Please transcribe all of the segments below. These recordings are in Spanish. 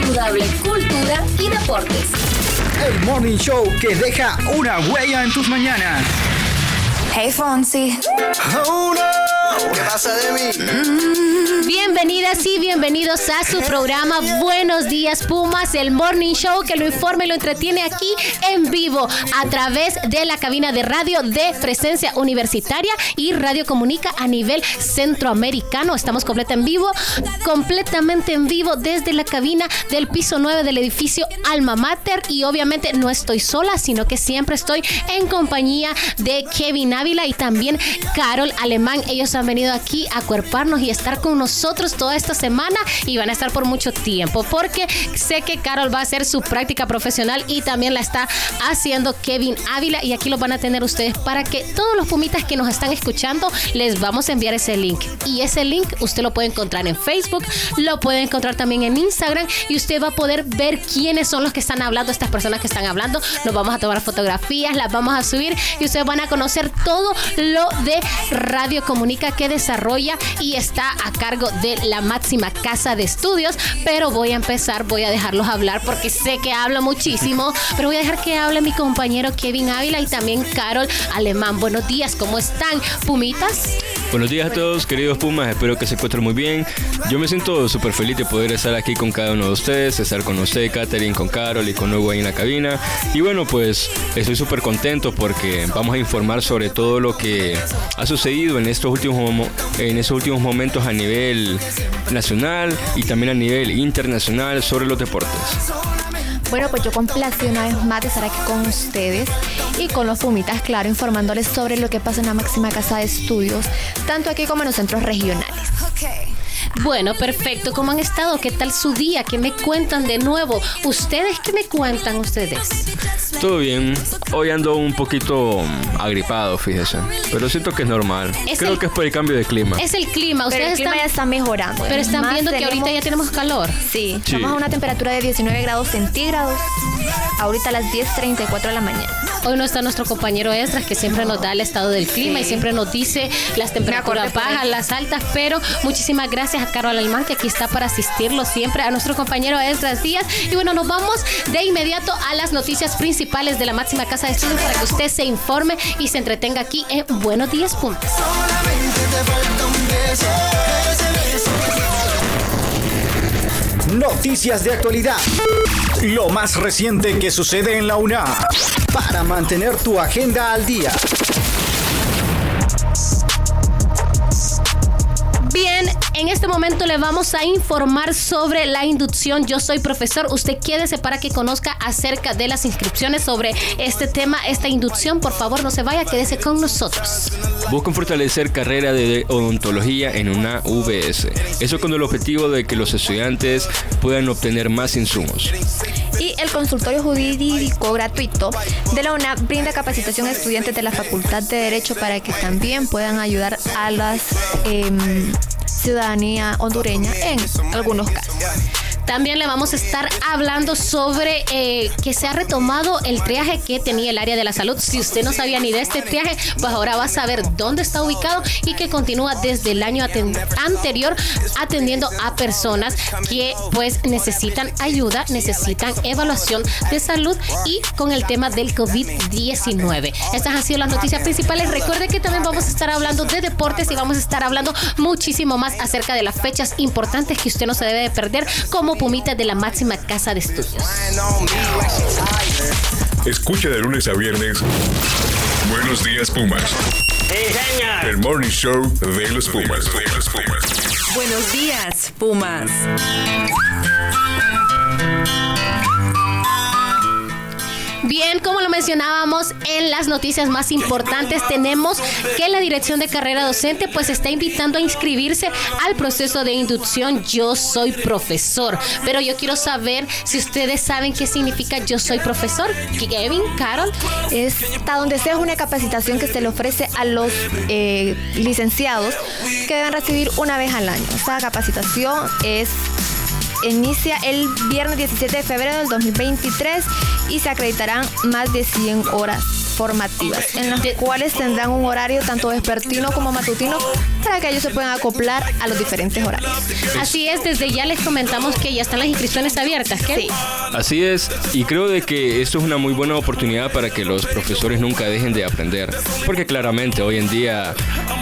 saludable, cultura y deportes. El Morning Show que deja una huella en tus mañanas. Hey Fonsi. Oh no, ¿qué pasa de mí? Bienvenidas y bienvenidos a su programa Buenos Días Pumas, el Morning Show que lo informa y lo entretiene aquí en vivo a través de la cabina de radio de Presencia Universitaria y Radio Comunica a nivel centroamericano. Estamos completa en vivo, completamente en vivo desde la cabina del piso 9 del edificio Alma Mater y obviamente no estoy sola, sino que siempre estoy en compañía de Kevin Ávila y también Carol Alemán. Ellos han venido aquí a cuerparnos y estar con nosotros toda esta semana y van a estar por mucho tiempo porque sé que Carol va a hacer su práctica profesional y también la está haciendo Kevin Ávila y aquí lo van a tener ustedes para que todos los pumitas que nos están escuchando les vamos a enviar ese link. Y ese link usted lo puede encontrar en Facebook, lo puede encontrar también en Instagram y usted va a poder ver quiénes son los que están hablando, estas personas que están hablando, nos vamos a tomar fotografías, las vamos a subir y ustedes van a conocer todo lo de Radio Comunica que desarrolla y está a cargo de la máxima casa de estudios, pero voy a empezar, voy a dejarlos hablar porque sé que hablo muchísimo, pero voy a dejar que hable mi compañero Kevin Ávila y también Carol Alemán. Buenos días, ¿cómo están, Pumitas? Buenos días a todos, queridos Pumas, espero que se encuentren muy bien. Yo me siento súper feliz de poder estar aquí con cada uno de ustedes, estar con usted, Katherine, con Carol y con Hugo ahí en la cabina. Y bueno, pues estoy súper contento porque vamos a informar sobre todo lo que ha sucedido en estos últimos, mo- en estos últimos momentos a nivel nacional y también a nivel internacional sobre los deportes. Bueno, pues yo complacida una vez más de estar aquí con ustedes y con los Pumitas, claro, informándoles sobre lo que pasa en la máxima casa de estudios, tanto aquí como en los centros regionales. Bueno, perfecto. ¿Cómo han estado? ¿Qué tal su día? ¿Qué me cuentan de nuevo? ¿Ustedes qué me cuentan ustedes? Todo bien, hoy ando un poquito mm, agripado, fíjese, pero siento que es normal. Es Creo el- que es por el cambio de clima. Es el clima. Pero el Ustedes clima están, ya está mejorando. pero están Más viendo que ahorita ya tenemos calor. Sí, Sí. estamos a una temperatura de 19 grados centígrados, ahorita a las 10.34 de la mañana. Hoy no está nuestro compañero Esdras, que siempre nos da el estado del clima y siempre nos dice las temperaturas bajas, las altas, pero muchísimas gracias a Carol Alemán, que aquí está para asistirlo siempre, a nuestro compañero Esdras Díaz. Y bueno, nos vamos de inmediato a las noticias principales de la máxima casa de estudios para que usted se informe y se entretenga aquí en Buenos Días Puntos. Noticias de actualidad. Lo más reciente que sucede en la UNAM. Para mantener tu agenda al día. Bien, en este momento le vamos a informar sobre la inducción. Yo soy profesor. Usted quédese para que conozca acerca de las inscripciones sobre este tema, esta inducción. Por favor, no se vaya, quédese con nosotros. Buscan fortalecer carrera de odontología en una VS. Eso con el objetivo de que los estudiantes puedan obtener más insumos. Y el consultorio jurídico gratuito de la UNA brinda capacitación a estudiantes de la Facultad de Derecho para que también puedan ayudar a la ciudadanía hondureña en algunos casos. También le vamos a estar hablando sobre eh, que se ha retomado el triaje que tenía el área de la salud. Si usted no sabía ni de este triaje, pues ahora va a saber dónde está ubicado y que continúa desde el año anterior atendiendo a personas que pues necesitan ayuda, necesitan evaluación de salud y con el tema del COVID-19. Estas han sido las noticias principales. Recuerde que también vamos a estar hablando de deportes y vamos a estar hablando muchísimo más acerca de las fechas importantes que usted no se debe de perder como pumita de la máxima casa de estudios. Escucha de lunes a viernes. Buenos días, Pumas. El morning show de los Pumas. De los Pumas. Buenos días, Pumas. Bien, como lo mencionábamos en las noticias más importantes, tenemos que la Dirección de Carrera Docente pues está invitando a inscribirse al proceso de inducción Yo Soy Profesor. Pero yo quiero saber si ustedes saben qué significa Yo Soy Profesor. Kevin, Carol. Esta donde sea una capacitación que se le ofrece a los eh, licenciados que deben recibir una vez al año. Esta capacitación es inicia el viernes 17 de febrero del 2023 y se acreditarán más de 100 horas formativas, en las cuales tendrán un horario tanto vespertino como matutino para que ellos se puedan acoplar a los diferentes horarios. Así es, desde ya les comentamos que ya están las inscripciones abiertas, ¿qué? Sí. Así es, y creo de que esto es una muy buena oportunidad para que los profesores nunca dejen de aprender, porque claramente hoy en día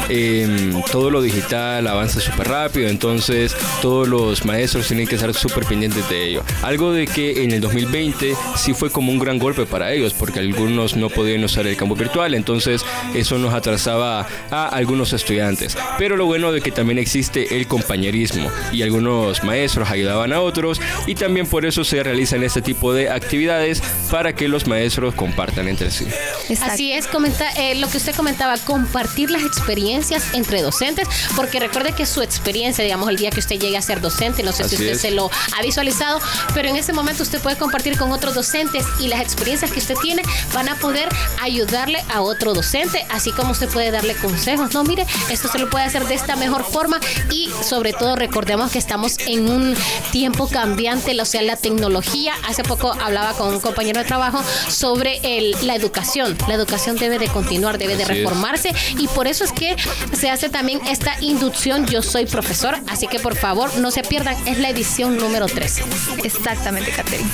em, todo lo digital avanza súper rápido, entonces todos los maestros tienen que estar súper pendientes de ello. Algo de que en el 2020 sí fue como un gran golpe para ellos, porque algunos no podían usar el campo virtual, entonces eso nos atrasaba a algunos estudiantes. Pero lo bueno de que también existe el compañerismo y algunos maestros ayudaban a otros y también por eso se realizan este tipo de actividades para que los maestros compartan entre sí. Exacto. Así es, comenta, eh, lo que usted comentaba, compartir las experiencias entre docentes, porque recuerde que su experiencia, digamos, el día que usted llegue a ser docente, no sé Así si usted es. se lo ha visualizado, pero en ese momento usted puede compartir con otros docentes y las experiencias que usted tiene van a poder ayudarle a otro docente, así como usted puede darle consejos. No, mire, esto se lo puede hacer de esta mejor forma y sobre todo recordemos que estamos en un tiempo cambiante, o sea, la tecnología. Hace poco hablaba con un compañero de trabajo sobre el- la educación. La educación debe de continuar, debe de Así es. reformarse y por eso es que se hace también esta inducción Yo soy profesor, así que por favor no se pierdan, es la edición número 13. Exactamente, Catherine.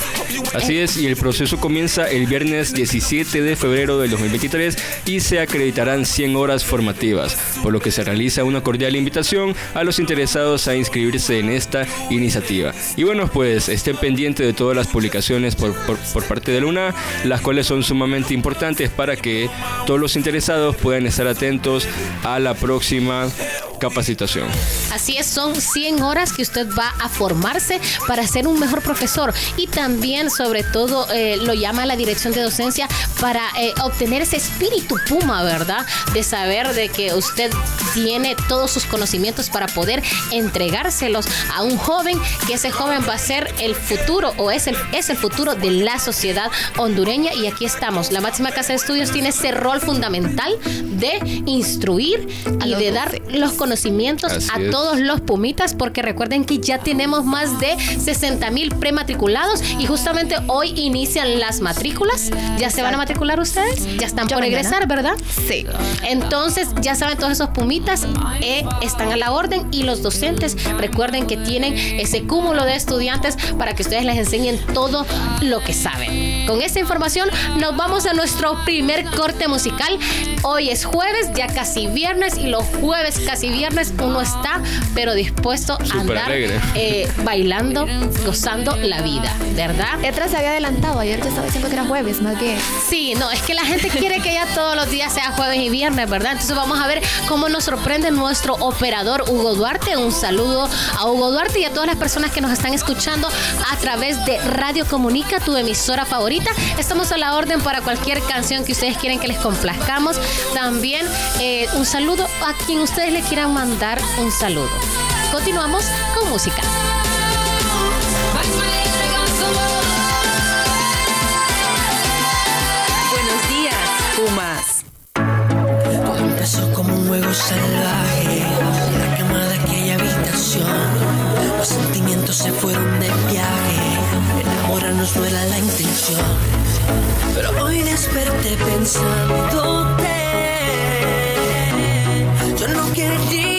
Así es, y el proceso comienza el viernes 17 de febrero del 2023 y se acreditarán 100 horas formativas, por lo que se realiza una cordial invitación a los interesados a inscribirse en esta iniciativa. Y bueno, pues estén pendientes de todas las publicaciones por, por- parte de Luna, las cuales son sumamente importantes para que todos los interesados puedan estar atentos a la próxima capacitación. Así es, son 100 horas que usted va a formarse para ser un mejor profesor y también, sobre todo, eh, lo llama la dirección de docencia para eh, obtener ese espíritu puma, ¿verdad? De saber de que usted tiene todos sus conocimientos para poder entregárselos a un joven, que ese joven va a ser el futuro o es el, es el futuro de la sociedad hondureña y aquí estamos. La máxima casa de estudios tiene ese rol fundamental de instruir y de dar los conocimientos Así a es. todos los pumitas, porque recuerden que ya tenemos más de 60 mil prematriculados y justamente hoy inician las matrículas. ¿Ya se van a matricular ustedes? Ya están Ya por mañana. egresar, ¿verdad? Sí. Entonces, ya saben, todos esos pumitas eh, están a la orden y los docentes recuerden que tienen ese cúmulo de estudiantes para que ustedes les enseñen todo lo que saben. Con esta información nos vamos a nuestro primer corte musical. Hoy es jueves, ya casi viernes y los jueves casi viernes uno está pero dispuesto a andar eh, bailando, gozando la vida, ¿verdad? Etra se había adelantado. Ayer yo estaba diciendo que era jueves, más bien. Sí, no, es que la gente quiere que ya todos los días sea jueves y viernes, ¿verdad? Entonces vamos a ver cómo nos sorprende nuestro operador Hugo Duarte. Un saludo a Hugo Duarte y a todas las personas que nos están escuchando a través de Radio Comunica, tu emisora favorita. Estamos a la orden para cualquier canción que ustedes quieren que les complazcamos. También eh, un saludo a quien ustedes le quieran mandar un saludo. Continuamos con música. Buenos días, Pumas. Empezó como un juego salvaje, la cama de aquella habitación. Los sentimientos se fueron de viaje, enamorarnos no era la intención. Pero hoy desperté pensándote. Yo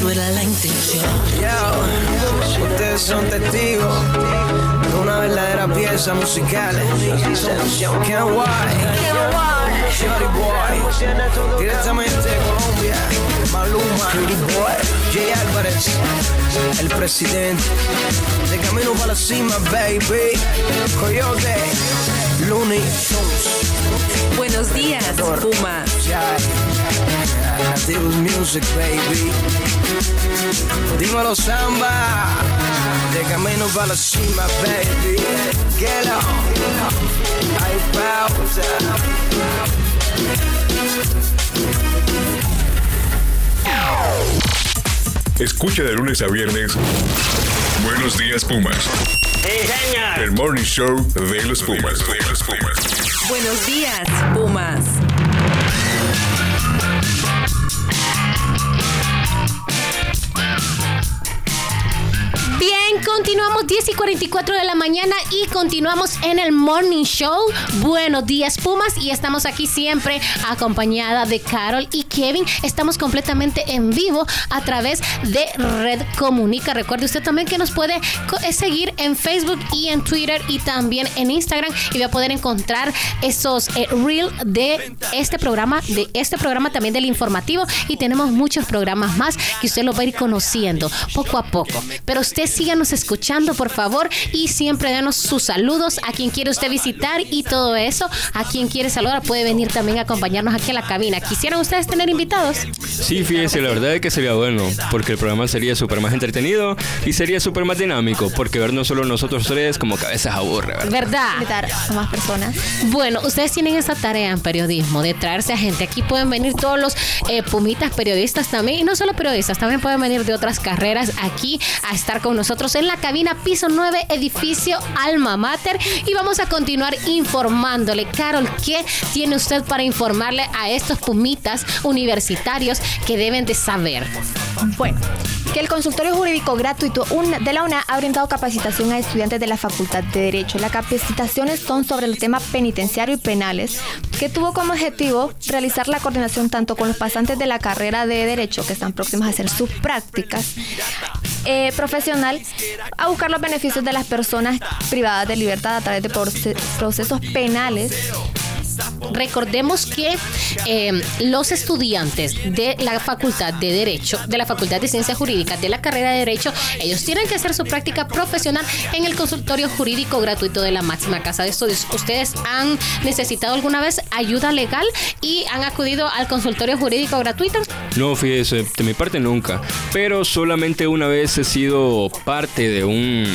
no era la intención. ustedes son testigos de una verdadera pieza musical. Sensación, Ken White, Shorty Boy, directamente de Colombia, Maluma, Jay Álvarez, el presidente, de camino para la cima, baby, Coyote, Looney Tunes. Buenos días, Nativos Music, baby. Dímelo, samba. De camino para la cima, baby. Get on. Hay pausa. Escucha de lunes a viernes. Buenos días, Pumas. El Morning Show de los Pumas. De los Pumas. Buenos días, Pumas. Continuamos 10 y 44 de la mañana y continuamos en el Morning Show. Buenos días, Pumas, y estamos aquí siempre acompañada de Carol y Kevin. Estamos completamente en vivo a través de Red Comunica. Recuerde usted también que nos puede eh, seguir en Facebook y en Twitter y también en Instagram y va a poder encontrar esos eh, reels de este programa, de este programa también del informativo y tenemos muchos programas más que usted lo va a ir conociendo poco a poco. Pero usted síganos escuchando, por favor, y siempre denos sus saludos a quien quiere usted visitar y todo eso. A quien quiere saludar puede venir también a acompañarnos aquí a la cabina. ¿Quisieran ustedes tener invitados? Sí, fíjese, la verdad es que sería bueno, porque el programa sería súper más entretenido y sería súper más dinámico, porque vernos solo nosotros tres como cabezas aburre, ¿verdad? ¿Verdad? Invitar a más personas. Bueno, ustedes tienen esa tarea en periodismo de traerse a gente. Aquí pueden venir todos los eh, pumitas periodistas también, y no solo periodistas, también pueden venir de otras carreras aquí a estar con nosotros en la cabina piso 9, edificio Alma Mater. Y vamos a continuar informándole. Carol, ¿qué tiene usted para informarle a estos pumitas universitarios que deben de saber? Bueno, que el consultorio jurídico gratuito de la UNA ha brindado capacitación a estudiantes de la Facultad de Derecho. Las capacitaciones son sobre el tema penitenciario y penales, que tuvo como objetivo realizar la coordinación tanto con los pasantes de la carrera de Derecho, que están próximos a hacer sus prácticas eh, profesional, a buscar los beneficios de las personas privadas de libertad a través de proce- procesos penales Recordemos que eh, los estudiantes de la Facultad de Derecho, de la Facultad de Ciencias Jurídicas, de la carrera de Derecho, ellos tienen que hacer su práctica profesional en el consultorio jurídico gratuito de la máxima casa de estudios. ¿Ustedes han necesitado alguna vez ayuda legal y han acudido al consultorio jurídico gratuito? No, fíjese, de mi parte nunca, pero solamente una vez he sido parte de un,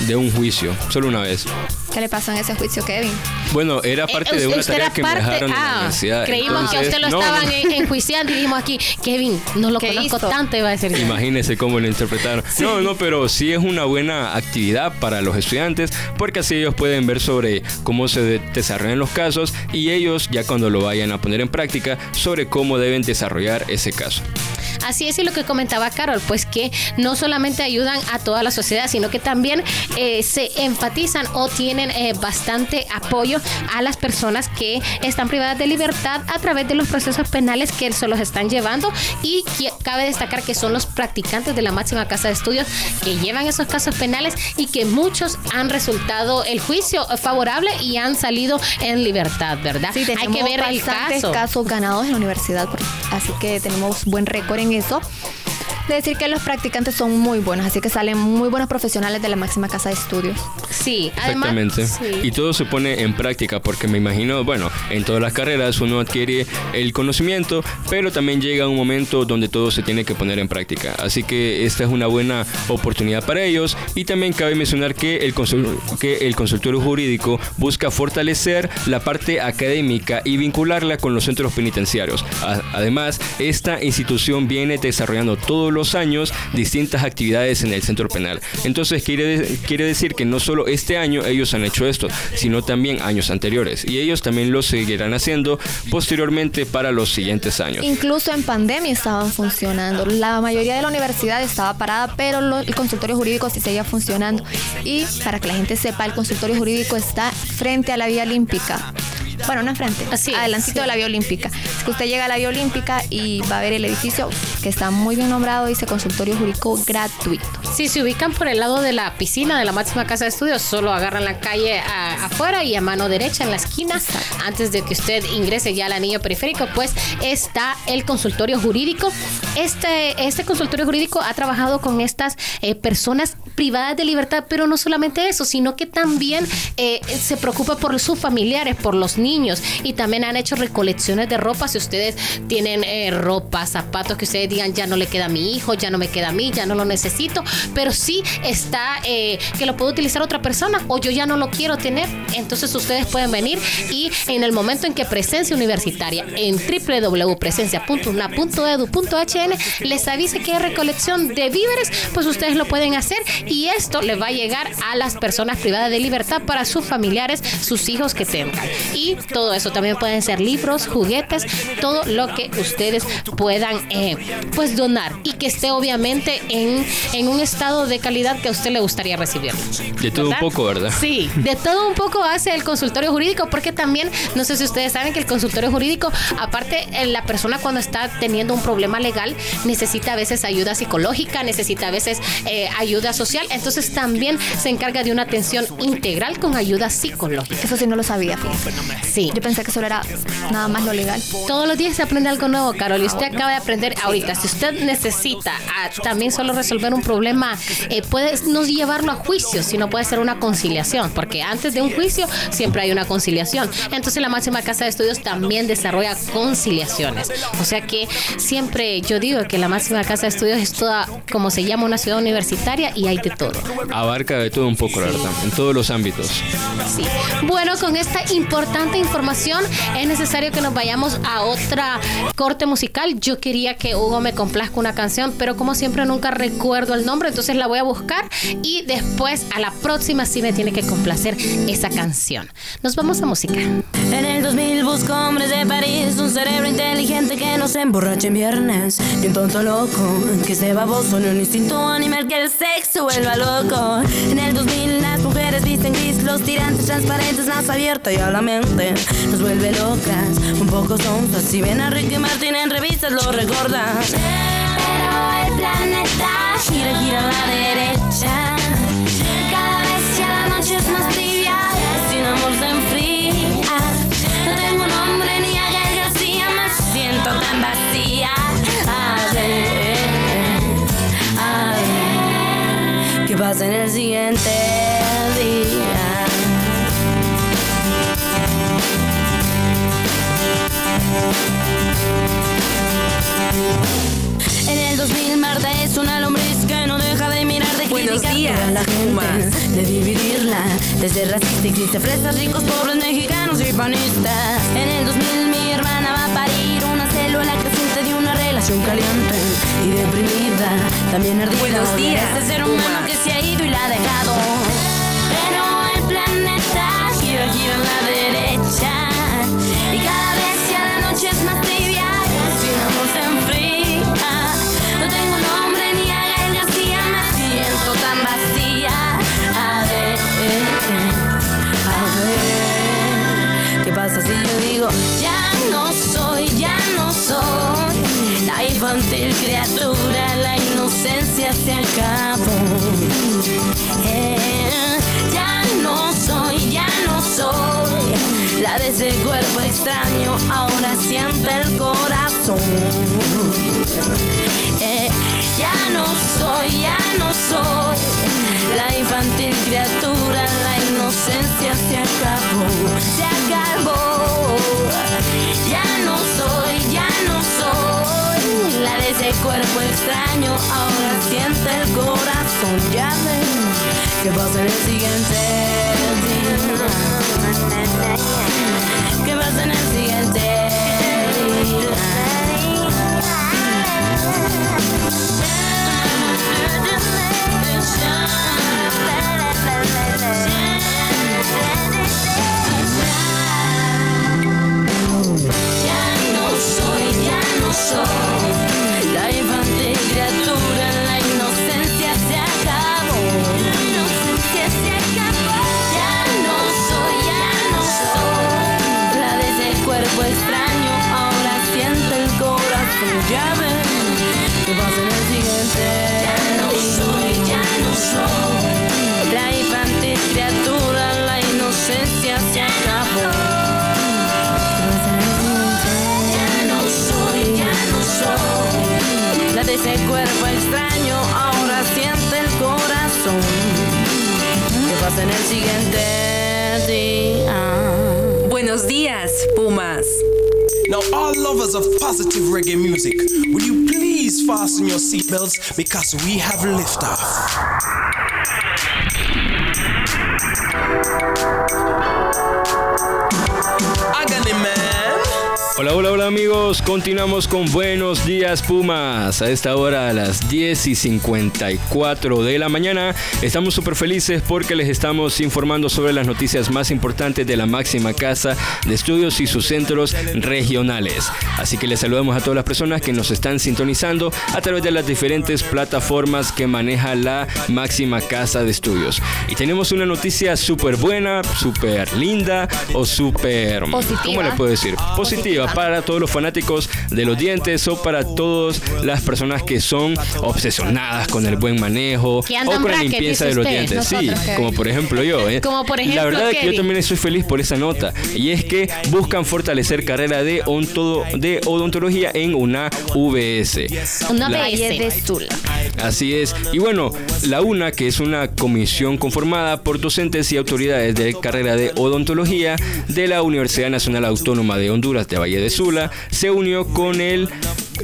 de un juicio, solo una vez. ¿Qué le pasó en ese juicio, Kevin? Bueno, era parte Eh, de una tarea que me dejaron la. Creímos que a usted lo no, estaban no. enjuiciando y dijimos aquí, Kevin, no lo ¿Qué conozco hizo? tanto, iba a decir. Imagínense cómo lo interpretaron. No, no, pero sí es una buena actividad para los estudiantes porque así ellos pueden ver sobre cómo se de- desarrollan los casos y ellos ya cuando lo vayan a poner en práctica sobre cómo deben desarrollar ese caso. Así es, y lo que comentaba Carol, pues que no solamente ayudan a toda la sociedad, sino que también eh, se enfatizan o tienen eh, bastante apoyo a las personas que están privadas de libertad a través de los procesos penales que se los están llevando y que- cabe destacar que son los practicantes de la máxima casa de estudios que llevan esos casos penales y que muchos han resultado el juicio favorable y han salido en libertad, ¿verdad? Sí, Hay tenemos que ver el caso. casos ganados en la universidad, así que tenemos buen récord en eso. De decir que los practicantes son muy buenos, así que salen muy buenos profesionales de la máxima casa de estudios. Sí, además. Exactamente. sí. Y todo se pone en práctica porque me imagino, bueno, en todas las carreras uno adquiere el conocimiento, pero también llega un momento donde todo se tiene que poner en práctica. Así que esta es una buena oportunidad para ellos y también cabe mencionar que el, consul- que el consultorio jurídico busca fortalecer la parte académica y vincularla con los centros penitenciarios. A- Además, esta institución viene desarrollando todos los años distintas actividades en el centro penal. Entonces quiere, quiere decir que no solo este año ellos han hecho esto, sino también años anteriores. Y ellos también lo seguirán haciendo posteriormente para los siguientes años. Incluso en pandemia estaban funcionando. La mayoría de la universidad estaba parada, pero lo- el consultorio jurídico sí seguía funcionando. Y para que la gente sepa, el consultorio jurídico está frente a la Vía Olímpica. Bueno, no enfrente, Así es, adelantito sí. de la Vía Olímpica. Es que usted llega a la Vía Olímpica y va a ver el edificio que está muy bien nombrado, dice consultorio jurídico gratuito. Si se ubican por el lado de la piscina de la máxima casa de estudios, solo agarran la calle a- afuera y a mano derecha en la esquina, antes de que usted ingrese ya al anillo periférico, pues está el consultorio jurídico. Este, este consultorio jurídico ha trabajado con estas eh, personas privadas de libertad, pero no solamente eso, sino que también eh, se preocupa por sus familiares, por los niños, y también han hecho recolecciones de ropa. Si ustedes tienen eh, ropa, zapatos que ustedes ya no le queda a mi hijo, ya no me queda a mí, ya no lo necesito, pero sí está eh, que lo puede utilizar otra persona o yo ya no lo quiero tener. Entonces ustedes pueden venir y en el momento en que Presencia Universitaria en www.presencia.una.edu.hn les avise que hay recolección de víveres, pues ustedes lo pueden hacer y esto le va a llegar a las personas privadas de libertad para sus familiares, sus hijos que tengan. Y todo eso también pueden ser libros, juguetes, todo lo que ustedes puedan eh, pues donar y que esté obviamente en, en un estado de calidad que a usted le gustaría recibir. De todo un poco, ¿verdad? Sí, de todo un poco hace el consultorio jurídico, porque también, no sé si ustedes saben que el consultorio jurídico, aparte, eh, la persona cuando está teniendo un problema legal, necesita a veces ayuda psicológica, necesita a veces eh, ayuda social, entonces también se encarga de una atención integral con ayuda psicológica. Eso sí no lo sabía. Sí. Yo pensé que solo era nada más lo legal. Todos los días se aprende algo nuevo, Carol, y usted acaba de aprender ahorita. Si usted necesita ah, también solo resolver un problema, eh, puede no llevarlo a juicio, sino puede ser una conciliación, porque antes de un juicio siempre hay una conciliación. Entonces la máxima casa de estudios también desarrolla conciliaciones. O sea que siempre yo digo que la máxima casa de estudios es toda, como se llama, una ciudad universitaria y hay de todo. Abarca de todo un poco, la verdad, en todos los ámbitos. Sí. Bueno, con esta importante información es necesario que nos vayamos a otra corte musical. Yo quería que Hugo me complazca una canción, pero como siempre nunca recuerdo el nombre, entonces la voy a buscar y después a la próxima sí me tiene que complacer esa canción. Nos vamos a música. En el 2000 busco hombres de París, un cerebro inteligente que no se emborrache en viernes. Y un tonto loco que esté baboso en un instinto animal que el sexo vuelva loco. En el 2000 las mujeres visten gris, los tirantes transparentes, más abierta y a la mente nos vuelve locas. Un poco sonzas, si ven a Ricky Martin en revistas lo recordan. Pero el planeta gira, gira a la derecha. Cada vez ya la noche es más tibia, sin amor se enfría. No tengo nombre ni a Gael García, me siento tan vacía. A ver, a ver, ¿qué pasa en el siguiente Buenos criticar días, a la gente, de dividirla, de ser racista existe fresas, ricos, pobres, mexicanos y panistas. En el 2000 mi hermana va a parir una célula creciente de una relación caliente y deprimida, también ardida. Buenos días, Este ser humano que se ha ido y la ha dejado. Pero el planeta gira, gira a la derecha y cada vez ya la noche es más tibia, a ver qué pasa si yo digo ya no soy, ya no soy la infantil criatura, la inocencia se acabó. Eh, ya no soy, ya no soy la de ese cuerpo extraño, ahora siente el corazón. Eh, ya no soy, ya no soy ¿qué pasa en el siguiente día? ¿Qué pasa en el siguiente ese cuerpo extraño, ahora siente el corazón. ¿Qué pasa en el siguiente día? Buenos días, Pumas. Now, all lovers of positive reggae music, will you please fasten your seatbelts because we have liftoff. Agony Man. Hola, hola, hola amigos, continuamos con Buenos Días Pumas. A esta hora, a las 10 y 54 de la mañana, estamos súper felices porque les estamos informando sobre las noticias más importantes de la máxima casa de estudios y sus centros regionales. Así que les saludamos a todas las personas que nos están sintonizando a través de las diferentes plataformas que maneja la máxima casa de estudios. Y tenemos una noticia súper buena, súper linda o súper... ¿Cómo le puedo decir? Positiva para todos los fanáticos de los dientes o para todas las personas que son obsesionadas con el buen manejo o con la limpieza de los usted, dientes. Sí, como por ejemplo yo. ¿eh? Como por ejemplo, La verdad es que yo también estoy feliz por esa nota y es que buscan fortalecer carrera de, onto- de odontología en una VS. Una La- de Sula. Así es. Y bueno, la UNA, que es una comisión conformada por docentes y autoridades de carrera de odontología de la Universidad Nacional Autónoma de Honduras de Valle de Sula, se unió con el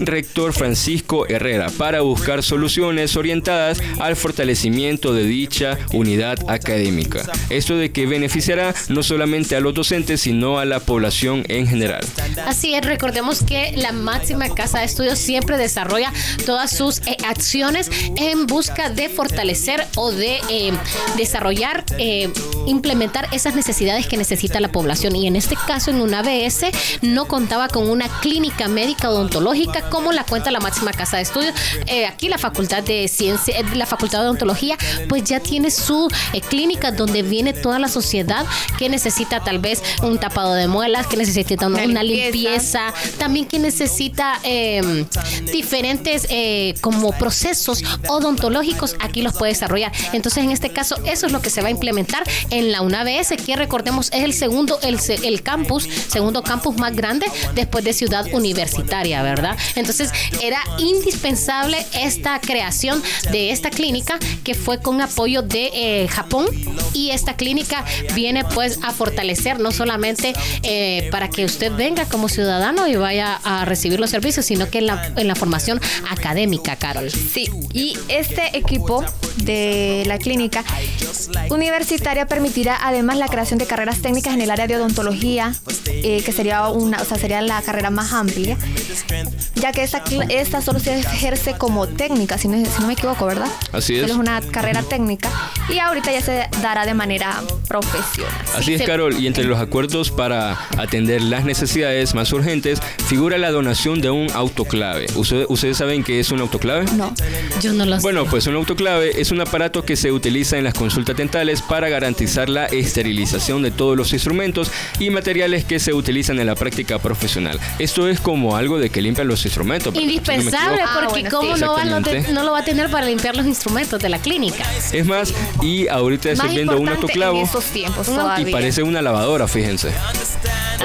rector Francisco Herrera para buscar soluciones orientadas al fortalecimiento de dicha unidad académica. Esto de que beneficiará no solamente a los docentes, sino a la población en general. Así es, recordemos que la máxima casa de estudios siempre desarrolla todas sus eh, acciones en busca de fortalecer o de eh, desarrollar, eh, implementar esas necesidades que necesita la población. Y en este caso, en una ABS, no contaba con una clínica médica odontológica como la cuenta la máxima casa de estudios. Eh, aquí la Facultad de Ciencia, eh, la Facultad de Odontología, pues ya tiene su eh, clínica donde viene toda la sociedad que necesita tal vez un tapado de muelas, que necesita una, limpieza. limpieza, también que necesita eh, diferentes como procesos odontológicos, aquí los puede desarrollar. Entonces, en este caso, eso es lo que se va a implementar en la UNABS, que recordemos es el segundo, el, el campus, segundo campus más grande después de Ciudad Universitaria, ¿verdad? Entonces, era indispensable esta creación de esta clínica que fue con apoyo de eh, Japón y esta clínica viene pues a fortalecer no solamente eh, para que usted venga como ciudadano y vaya a recibir los servicios, sino que en la, en la formación académica, Carol. Sí, y este equipo de la clínica universitaria permitirá además la creación de carreras técnicas en el área de odontología, eh, que sería una, o sea, sería la carrera más amplia, ya que esta, esta solo se ejerce como técnica, si no, si no me equivoco, ¿verdad? Así es. Solo es una carrera técnica y ahorita ya se dará de manera profesional. Así es, se- Carol, y entre los acuerdos para atender las necesidades más urgentes figura la donación de un autoclave. ¿Ustedes, ustedes saben qué es un autoclave? No. Yo no lo sé. Bueno, pues un autoclave es un aparato que se utiliza en las consultas dentales para garantizar la esterilización de todos los instrumentos y materiales que se utilizan en la práctica profesional. Esto es como algo de que limpian los instrumentos. Indispensable, equivoco. porque bueno, cómo sí. no, va- no, te- no lo va a tener para limpiar los instrumentos de la clínica. Es más, y ahorita estoy viendo un autoclavo en estos tiempos y parece una lavadora, fíjense.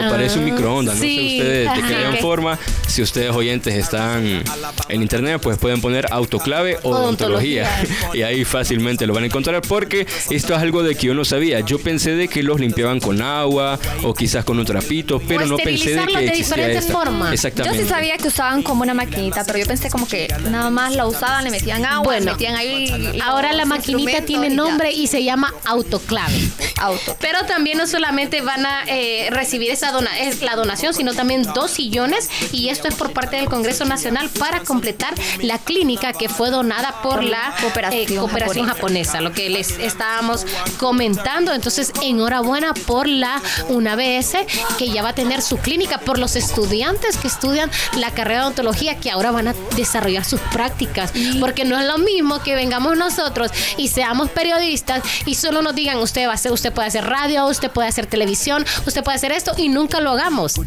O parece un Ah, microondas, no sé ustedes de qué le dan forma. Si ustedes oyentes están en internet, pues pueden poner autoclave o odontología. Odontología. y ahí fácilmente lo van a encontrar porque esto es algo de que yo no sabía. Yo pensé de que los limpiaban con agua o quizás con un trapito, pero no pensé de que de diferentes esta. formas. Yo Exactamente. sí sabía que usaban como una maquinita, pero yo pensé como que nada más la usaban, le metían agua, Bueno, le metían ahí. Ahora la maquinita tiene y nombre y se llama autoclave. Auto. Pero también no solamente van a eh, recibir esa dona es la donación, sino también dos sillones y esto es por parte del Congreso Nacional para completar la clínica que fue donada por la Cooperación eh, cooperación japonesa. lo que les estábamos comentando. Entonces, enhorabuena por la UNABS que ya va a tener su clínica por los estudiantes que estudian la carrera de odontología que ahora van a desarrollar sus prácticas, porque no es lo mismo que vengamos nosotros y seamos periodistas y solo nos digan usted va a hacer, usted puede hacer radio, usted puede hacer televisión, usted puede hacer esto y nunca lo hagamos.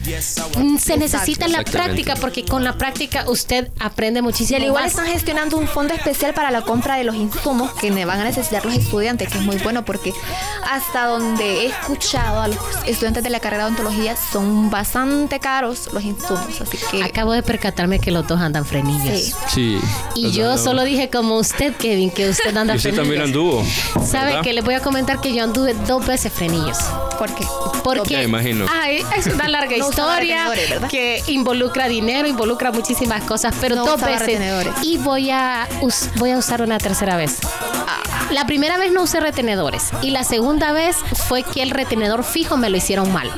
Mm, Se necesita la práctica porque con la práctica usted aprende Y muchísimo al igual más. están gestionando un fondo especial para la compra de los insumos que ne- van a necesitar los estudiantes, que es muy bueno porque hasta donde he escuchado a los estudiantes de la carrera de odontología son bastante caros los insumos, así que Acabo de percatarme que los dos andan frenillos. Sí. Sí. Y yo solo dije como usted, Kevin, que usted anda Y usted frenillos. también anduvo. ¿Sabe ¿verdad? que les voy a comentar que yo anduve dos veces frenillos? ¿por qué? Porque Ya imagino. Ay, es una larga No historia que involucra dinero, involucra muchísimas cosas, pero No dos veces. Y voy a voy a usar una tercera vez. La primera vez no usé retenedores y la segunda vez fue que el retenedor fijo me lo hicieron mal.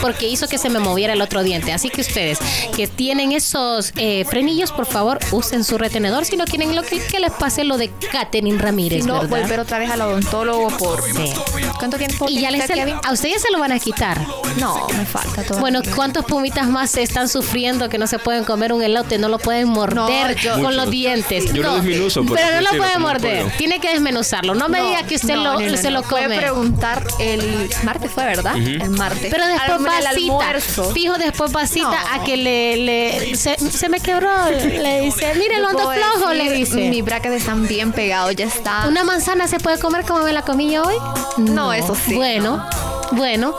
Porque hizo que se me moviera el otro diente. Así que ustedes que tienen esos eh, frenillos, por favor, usen su retenedor. Si no quieren lo que, que les pase lo de Katherine Ramírez. Si no, ¿verdad? volver otra vez al odontólogo por... Sí. ¿Cuánto tiempo Y ya les Kevin? a ustedes se lo van a quitar. No, me falta todo. Bueno, ¿cuántos pumitas más se están sufriendo que no se pueden comer un elote? No lo pueden morder yo- con Muchos. los dientes. Yo lo No, desmenuzo, por Pero no lo decirlo, puede como un morder. Tiene que desmenuzarlo. No me diga que usted no, lo, no, no, se lo no. Fue come. preguntar el martes fue, ¿verdad? El martes. Pero después a almuerzo. Fijo, después va a a que le, le se, se me quebró. Le dice, mire, lo ando flojo, le dice. Mis brackets están bien pegados, ya está. ¿Una manzana se puede comer como me la comí yo hoy? No, eso sí. Bueno, bueno.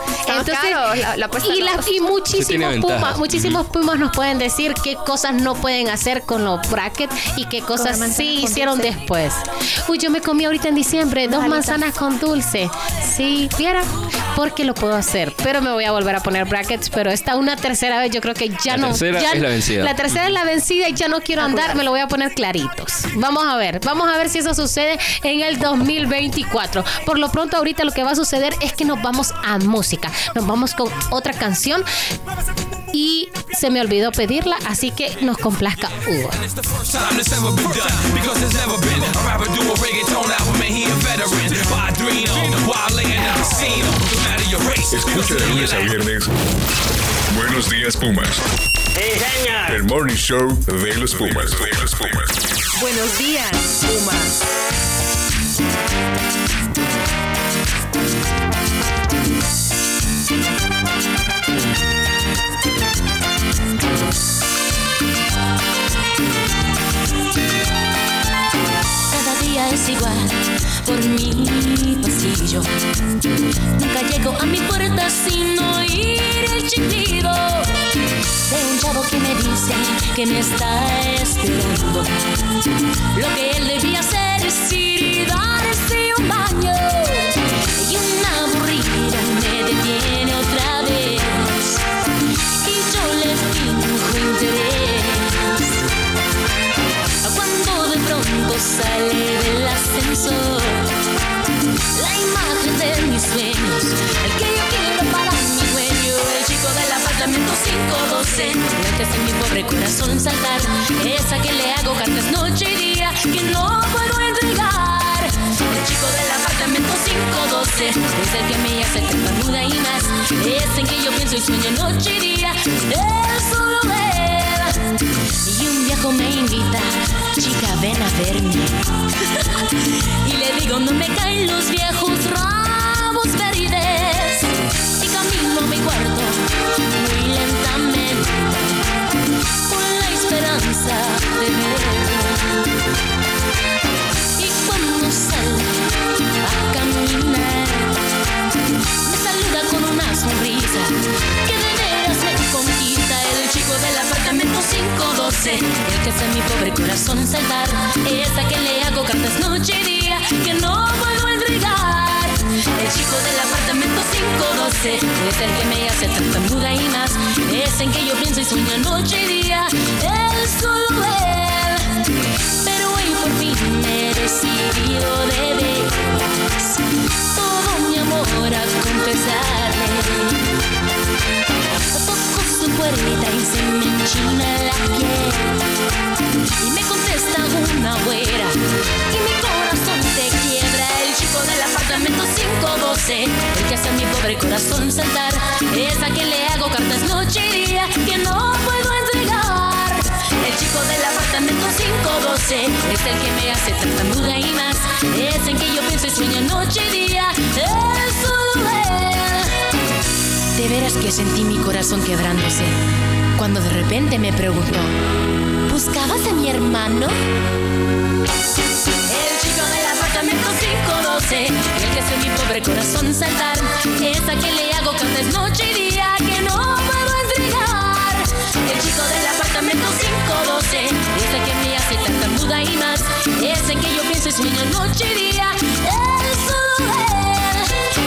La- la puesta y, la- muchísimos pumas, muchísimos pumas nos pueden decir qué cosas no pueden hacer con los brackets y qué cosas sí hicieron dulce. después. Uy, yo me comí ahorita en diciembre dos manzanas con dulce. Sí, viera, porque lo puedo hacer. Pero me voy a volver a poner brackets. Pero esta una tercera vez, yo creo que ya La no. tercera ya- es la vencida. La tercera es la vencida y ya no quiero andar, me lo voy a poner claritos. Vamos a ver, vamos a ver si eso sucede en el 2024. Por lo pronto, ahorita lo que va a suceder es que nos vamos a música. Nos vamos con otra canción. Y se me olvidó pedirla, así que nos complazca Hugo. Escucha de lunes a viernes. Buenos días, Pumas. El Morning Show de los Pumas. De los Pumas. Buenos días, Pumas. Cada día es igual por mi pasillo. Nunca llego a mi puerta sin oír el chiflido de un chavo que me dice que me está esperando. Lo que él debía hacer es ir y darse un baño. Y una aburrida me detiene otra vez. Y yo le finjo interés. Cuando de pronto sale del ascensor imagen de mis sueños. El que yo quiero para mi dueño El chico del apartamento 512 Antes en mi pobre corazón saltar. Esa que le hago cartas noche y día Que no puedo entregar. El chico del apartamento 512 Es el que me hace tartamuda y más. Es en que yo pienso y sueño noche y día. Él solo él Y un viejo me invita, chica, ven a verme. y le digo, no me caen los viejos ramos verdes. Y camino a mi cuarto, muy lentamente, con la esperanza de verlo. Y cuando salgo a caminar, me saluda con una sonrisa que veras me conquista. El chico del apartamento 512 el que hace a mi pobre corazón saltar. Es a que le hago cartas noche y día que no puedo entregar. El chico del apartamento 512 es el que me hace tartamuda y más. Es en que yo pienso y sueño noche y día él pero hoy por fin he decidido de veras todo mi amor a confesarle. Toco su puerta y se me enchina la piel. Y me contesta una güera. Y mi corazón se quiebra. El chico del apartamento 512 el que hace a mi pobre corazón saltar. Es a quien le hago cartas noche y día. Que no puedo entregar el chico del apartamento 512 es el que me hace tartamuda y más. Es en que yo pienso y sueño noche y día. Es solo de veras que sentí mi corazón quebrándose cuando de repente me preguntó, ¿buscabas a mi hermano? El chico del apartamento 512, el que hace mi pobre corazón saltar, es a le hago cartas noche y día que no del apartamento 512, es el que me hace tartamuda y más, es en que yo pienso y sueño noche y día, es solo.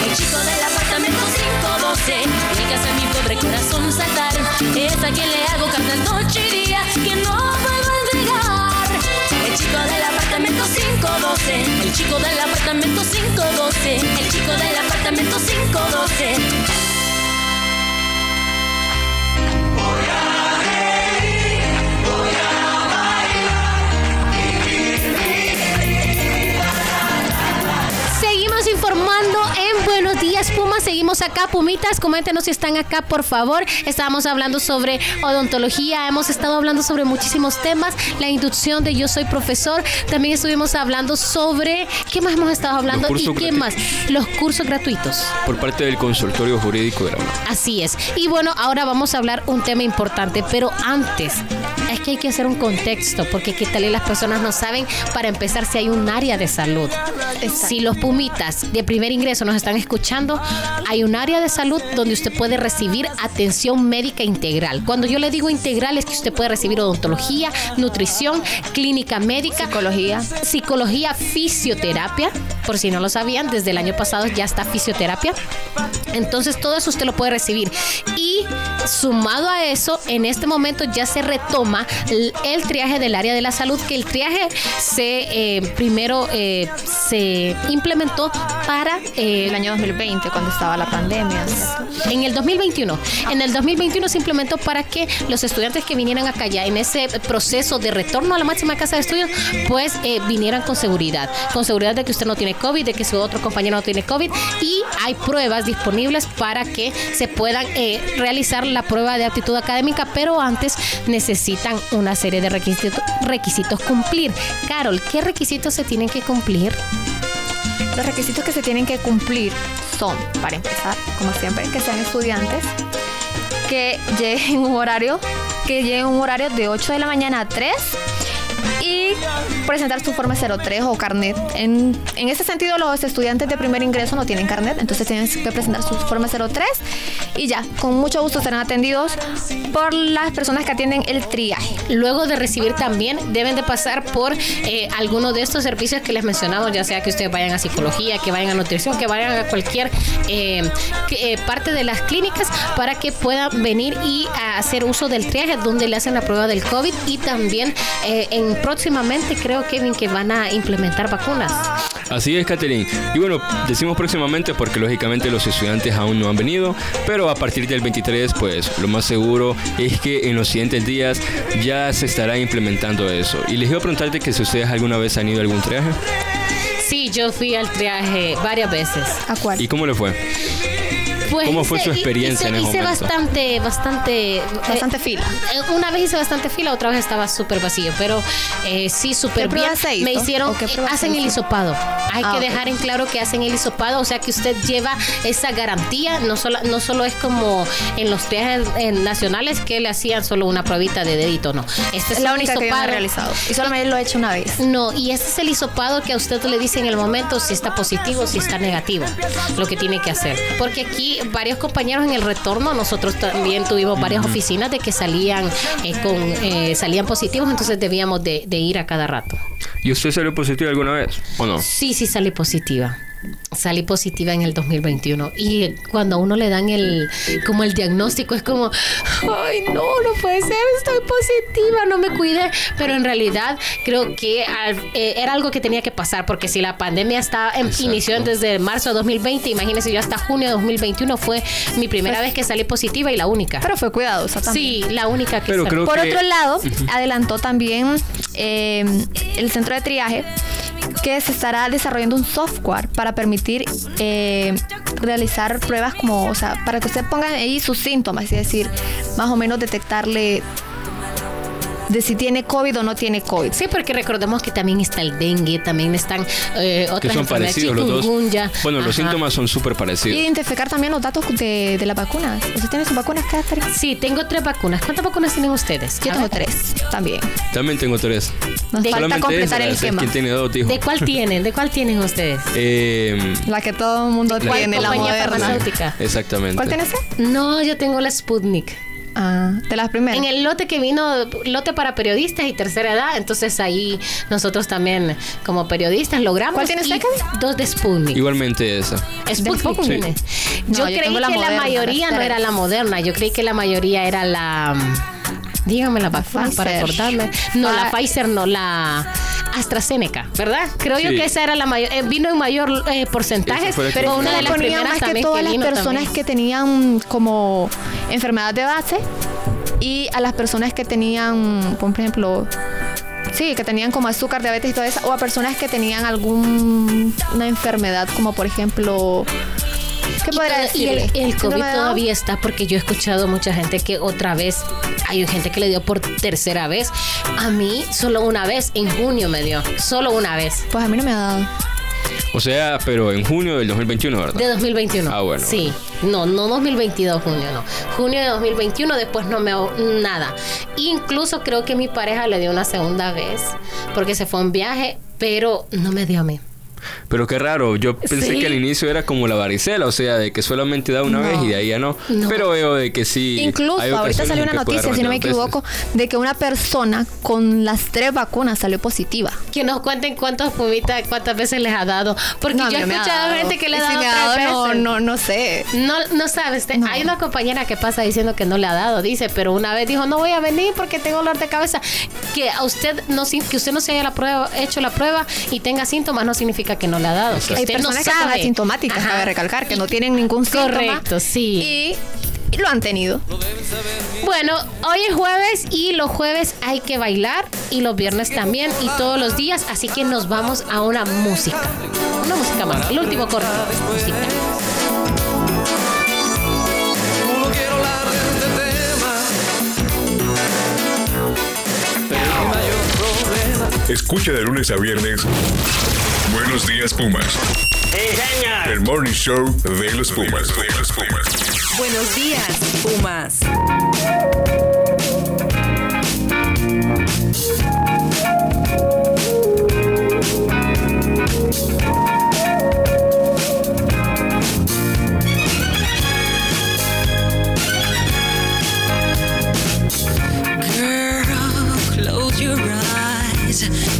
El chico del apartamento 512, el que hace a mi pobre corazón saltar, es a quien le hago cartas noche y día que no puedo entregar. El chico del apartamento 512, el chico del apartamento 512, el chico del apartamento 512. Seguimos informando en Buenos Días Pumas, seguimos acá, Pumitas, coméntenos si están acá, por favor. Estábamos hablando sobre odontología, hemos estado hablando sobre muchísimos temas, la inducción de Yo Soy Profesor, también estuvimos hablando sobre, ¿qué más hemos estado hablando? ¿Y qué más? Los cursos gratuitos. Por parte del consultorio jurídico de la UNAM. Así es. Y bueno, ahora vamos a hablar un tema importante, pero antes es que hay que hacer un contexto, porque qué tal las personas no saben, para empezar, si hay un área de salud. Si los pumitas de primer ingreso nos están escuchando, hay un área de salud donde usted puede recibir atención médica integral. Cuando yo le digo integral es que usted puede recibir odontología, nutrición, clínica médica, Psicología. psicología, fisioterapia. Por si no lo sabían, desde el año pasado ya está fisioterapia. Entonces todo eso usted lo puede recibir. Y sumado a eso, en este momento ya se retoma el, el triaje del área de la salud, que el triaje se eh, primero eh, se implementó para eh, El año 2020, cuando estaba la pandemia. en el 2021. En el 2021 se implementó para que los estudiantes que vinieran acá ya en ese proceso de retorno a la máxima casa de estudios, pues vinieran con seguridad. Con seguridad de que usted no tiene COVID, de que su otro compañero no tiene COVID y hay pruebas disponibles para que se puedan realizar la prueba de aptitud académica, pero antes una serie de requisitos, requisitos cumplir. Carol, ¿qué requisitos se tienen que cumplir? Los requisitos que se tienen que cumplir son, para empezar, como siempre, que sean estudiantes, que lleguen un horario, que lleguen un horario de 8 de la mañana a 3 presentar su forma 03 o carnet. En, en ese sentido, los estudiantes de primer ingreso no tienen carnet, entonces tienen que presentar su forma 03 y ya, con mucho gusto serán atendidos por las personas que atienden el triaje. Luego de recibir también deben de pasar por eh, alguno de estos servicios que les mencionamos, ya sea que ustedes vayan a psicología, que vayan a nutrición, que vayan a cualquier eh, eh, parte de las clínicas para que puedan venir y hacer uso del triaje donde le hacen la prueba del COVID y también en próximamente creo Kevin que van a implementar vacunas. Así es, Catherine. Y bueno, decimos próximamente porque lógicamente los estudiantes aún no han venido, pero a partir del 23, pues lo más seguro es que en los siguientes días ya se estará implementando eso. Y les iba a preguntarte que si ustedes alguna vez han ido a algún triaje. Sí, yo fui al triaje varias veces. ¿A cuál? ¿Y cómo le fue? Pues ¿Cómo fue hice- su experiencia hice, en ese hice momento? bastante, bastante, Bastante eh, fila. eh, Una vez hice bastante fila, otra vez estaba súper vacío, pero eh, sí, súper ¿Qué bien. Me hicieron, ¿O qué prueba hacen el hisopado. Hay Ah, que ok. dejar en claro que hacen el hisopado, o sea que usted lleva esa garantía, no solo, no solo es como en los viajes eh, nacionales que le hacían solo una pruebita de dedito, no. Este Es la un única que yo he hisopado. realizado. Y solamente lo he hecho una vez. No, y ese es el hisopado que a usted le dice en el momento si está positivo o si está negativo, lo que tiene que hacer. Porque aquí varios compañeros en el retorno, nosotros también tuvimos varias oficinas de que salían eh, con eh, salían positivos, entonces debíamos de, de ir a cada rato. ¿Y usted salió positivo alguna vez o no? Sí, sí salí positiva. Salí positiva en el 2021 y cuando a uno le dan el como el diagnóstico es como ay no no puede ser estoy positiva no me cuidé pero en realidad creo que al- eh, era algo que tenía que pasar porque si la pandemia está en- Exacto. inició desde marzo de 2020 imagínense yo hasta junio de 2021 fue mi primera vez que salí positiva y la única. Pero fue cuidadosa también. sí la única que Pero creo Por que- otro lado, adelantó también eh, el centro de triaje que se estará desarrollando un software para permitir eh, realizar pruebas como, o sea, para que usted ponga ahí sus síntomas, es decir, más o menos detectarle de si tiene COVID o no tiene COVID. Sí, porque recordemos que también está el dengue, también están eh, otras Que son parecidos los dos. Bueno, los síntomas son súper parecidos. Identificar también los datos de, de las vacunas. ¿Usted tiene sus vacunas, Catherine? Sí, tengo tres vacunas. ¿Cuántas vacunas tienen ustedes? Yo A tengo ver. tres también. También tengo tres. Nos falta completar esa, el esa es esquema. tiene dos. ¿De cuál tienen? ¿De cuál tienen ustedes? Eh, La que todo el mundo La- tiene, la compañía moderna. farmacéutica? exactamente. ¿Cuál tiene ese? No, yo tengo la Sputnik. Ah, de las primeras. En el lote que vino, lote para periodistas y tercera edad, entonces ahí nosotros también como periodistas logramos. ¿Cuál tiene usted, y Kevin? Dos de Sputnik. Igualmente esa. Sputnik Sputnik? tiene. Sí. Yo No, yo creí que la la mayoría la no era la moderna, yo creí que la mayoría era la... Dígame la vacuna para acordarme. No, la Ah. Pfizer no, la AstraZeneca, ¿verdad? Creo yo que esa era la mayor, eh, vino en mayor eh, porcentaje, pero una de Pero las ponía primeras más que todas que las personas también. que tenían como enfermedad de base y a las personas que tenían, por ejemplo, sí, que tenían como azúcar, diabetes y todo eso, o a personas que tenían alguna enfermedad como por ejemplo, ¿qué Y el, COVID ¿Síndrome de Down? todavía está porque yo he escuchado mucha gente que otra vez, hay gente que le dio por tercera vez. A mí solo una vez, en junio me dio, solo una vez. Pues a mí no me ha dado. O sea, pero en junio del 2021, ¿verdad? De 2021. Ah, bueno. Sí. No, no 2022 junio, no. Junio de 2021 después no me nada. Incluso creo que mi pareja le dio una segunda vez porque se fue a un viaje, pero no me dio a mí. Pero qué raro, yo pensé Sí. que al inicio era como la varicela, o sea, de que solamente da una No. vez y de ahí ya no. No. Pero veo de que sí. Incluso hay ahorita salió una noticia, si no me equivoco, de que una persona con las tres vacunas salió positiva. Que nos cuenten cuántos pumitas, cuántas veces les ha dado. Porque No, a yo he escuchado gente que le ha si dado ha tres dado, veces. no, no sé. No, no sabes, te- No. hay una compañera que pasa diciendo que no le ha dado, dice, pero una vez dijo, no voy a venir porque tengo dolor de cabeza. Que a usted no sin- que usted no se haya la prueba, hecho la prueba y tenga síntomas no significa que no le ha dado. Que Hay usted personas no que son sabe. asintomáticas, cabe recalcar, que no tienen ningún síntoma. Correcto, sí. Y lo han tenido. Bueno, hoy es jueves y los jueves hay que bailar y los viernes también y todos los días, así que nos vamos a una música. Una música más, el último corte. Música. Escucha de lunes a viernes. Buenos días, Pumas. El Morning Show de los Pumas. De los Pumas. Buenos días, Pumas. Girl, close your eyes.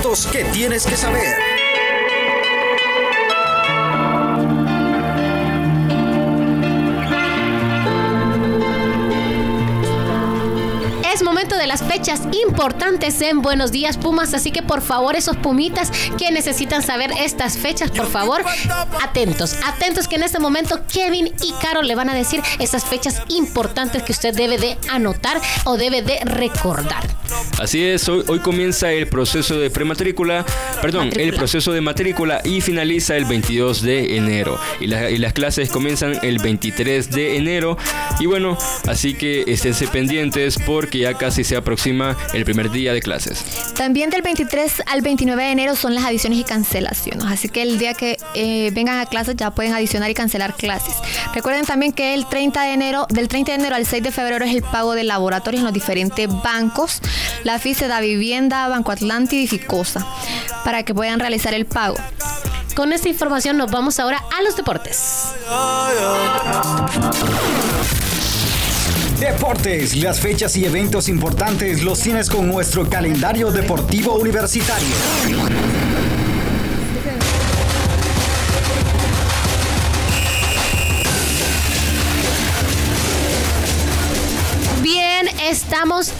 Datos que tienes que saber. Es momento de las fechas importantes en Buenos Días Pumas, así que por favor esos pumitas que necesitan saber estas fechas, por favor, atentos, atentos que en este momento Kevin y Caro le van a decir esas fechas importantes que usted debe de anotar o debe de recordar. Así es, hoy, hoy comienza el proceso de prematrícula, perdón, el proceso de matrícula y finaliza el 22 de enero. Y, la- y las clases comienzan el 23 de enero. Y bueno, así que esténse pendientes porque ya casi se aproxima el primer día de clases. También del 23 al 29 de enero son las adiciones y cancelaciones. Así que el día que eh, vengan a clases ya pueden adicionar y cancelar clases. Recuerden también que el 30 de enero, del 30 de enero al 6 de febrero es el pago de laboratorios en los diferentes bancos. La FI se da Vivienda, Banco Atlántida y Ficosa para que puedan realizar el pago. Con esta información nos vamos ahora a los deportes. Deportes, las fechas y eventos importantes los tienes con nuestro calendario deportivo universitario.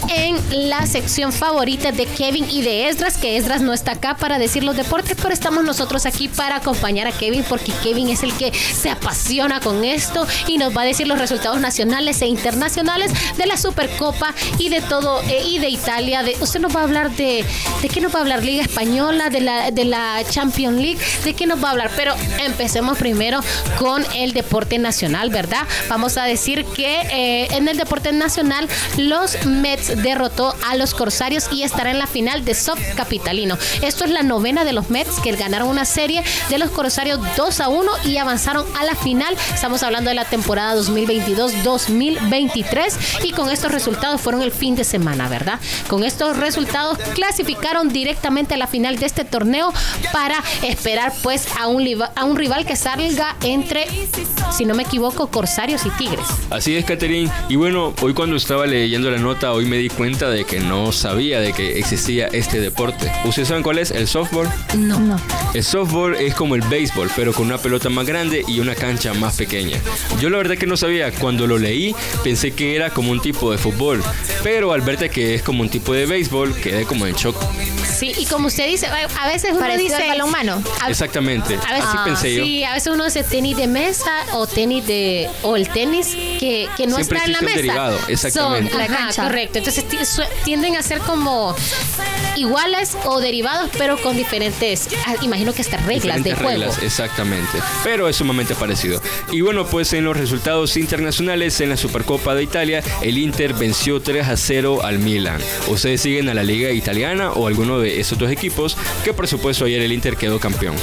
En la sección favorita de Kevin y de Esdras, que Esdras no está acá para decir los deportes, pero estamos nosotros aquí para acompañar a Kevin, porque Kevin es el que se apasiona con esto y nos va a decir los resultados nacionales e internacionales de la Supercopa y de todo, eh, y de Italia. De, usted nos va a hablar de, ¿de qué nos va a hablar? Liga Española, de la, de la Champions League, ¿de qué nos va a hablar? Pero empecemos primero con el deporte nacional, ¿verdad? Vamos a decir que eh, en el deporte nacional los Derrotó a los Corsarios y estará en la final de Soft Capitalino. Esto es la novena de los Mets que ganaron una serie de los Corsarios 2 a 1 y avanzaron a la final. Estamos hablando de la temporada 2022-2023 y con estos resultados fueron el fin de semana, ¿verdad? Con estos resultados clasificaron directamente a la final de este torneo para esperar pues a un, rival que salga entre, si no me equivoco, Corsarios y Tigres. Así es, Catherine. Y bueno, hoy cuando estaba leyendo la nota, me di cuenta de que no sabía de que existía este deporte. ¿Ustedes saben cuál es? ¿El softball? No. no. El softball es como el béisbol, pero con una pelota más grande y una cancha más pequeña. Yo la verdad que no sabía, cuando lo leí pensé que era como un tipo de fútbol, pero al verte que es como un tipo de béisbol, quedé como en shock. Sí, y como usted dice, a veces uno Parecido dice... al. A- Exactamente, A veces, así pensé yo. Sí, a veces uno dice tenis de mesa o tenis de o el tenis que, que no Siempre está en la mesa. derivado, exactamente. Son, La ajá, cancha. Correcto. Entonces tienden a ser como iguales o derivados, pero con diferentes, ah, imagino que hasta reglas de Diferentes juego. reglas, exactamente. Pero es sumamente parecido. Y bueno, pues en los resultados internacionales en la Supercopa de Italia, el Inter venció 3 a 0 al Milan. ¿Ustedes siguen a la liga italiana o alguno de esos dos equipos? Que por supuesto ayer el Inter quedó campeón.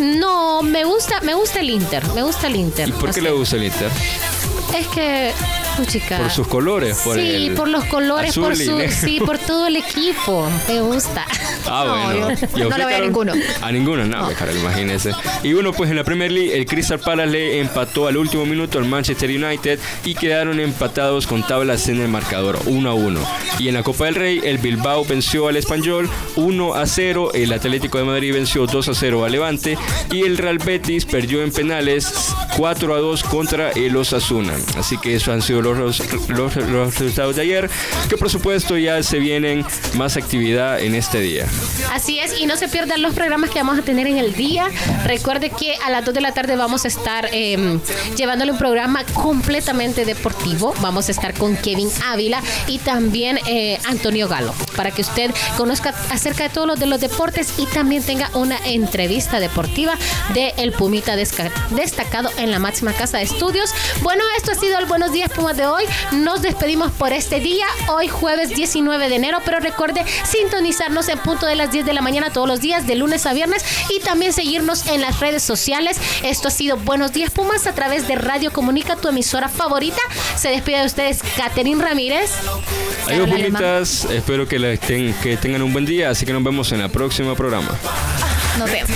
No, me gusta, me gusta el Inter, me gusta el Inter. ¿Y por no qué sé. le gusta el Inter? Es que, puchica. Por sus colores, por sí, el por los colores, por y su, negro. sí, por todo el equipo. Me gusta. Ah, No, bueno. yo- ¿Y no usted, le voy a Carol? ninguno. A ninguno, no, Carol, imagínese. Y bueno, pues en la Premier League, el Crystal Palace le empató al último minuto al Manchester United y quedaron empatados con tablas en el marcador 1 a 1. Y en la Copa del Rey, el Bilbao venció al Español 1 a 0, el Atlético de Madrid venció 2 a 0 al Levante y el Real Betis perdió en penales 4 a 2 contra el Osasuna. Así que esos han sido los, los- los- los resultados de ayer, que por supuesto ya se vienen más actividad en este día. Así es, y no se pierdan los programas que vamos a tener en el día. Recuerde que a las 2 de la tarde vamos a estar eh, llevándole un programa completamente deportivo. Vamos a estar con Kevin Ávila y también eh, Antonio Galo, para que usted conozca acerca de todos los de los deportes y también tenga una entrevista deportiva de El Pumita destacado en la máxima casa de estudios. Bueno, esto ha sido el Buenos Días Pumas de hoy. Nos despedimos por este día, hoy jueves 19 de enero, pero recuerde sintonizarnos en punto de las 10 de la mañana todos los días, de lunes a viernes, y también seguirnos en las redes sociales. Esto ha sido Buenos Días Pumas a través de Radio Comunica, tu emisora favorita. Se despide de ustedes Catherine Ramírez. Adiós, pumitas. Espero que, la- ten- que tengan un buen día. Así que nos vemos en el próximo programa. Nos vemos.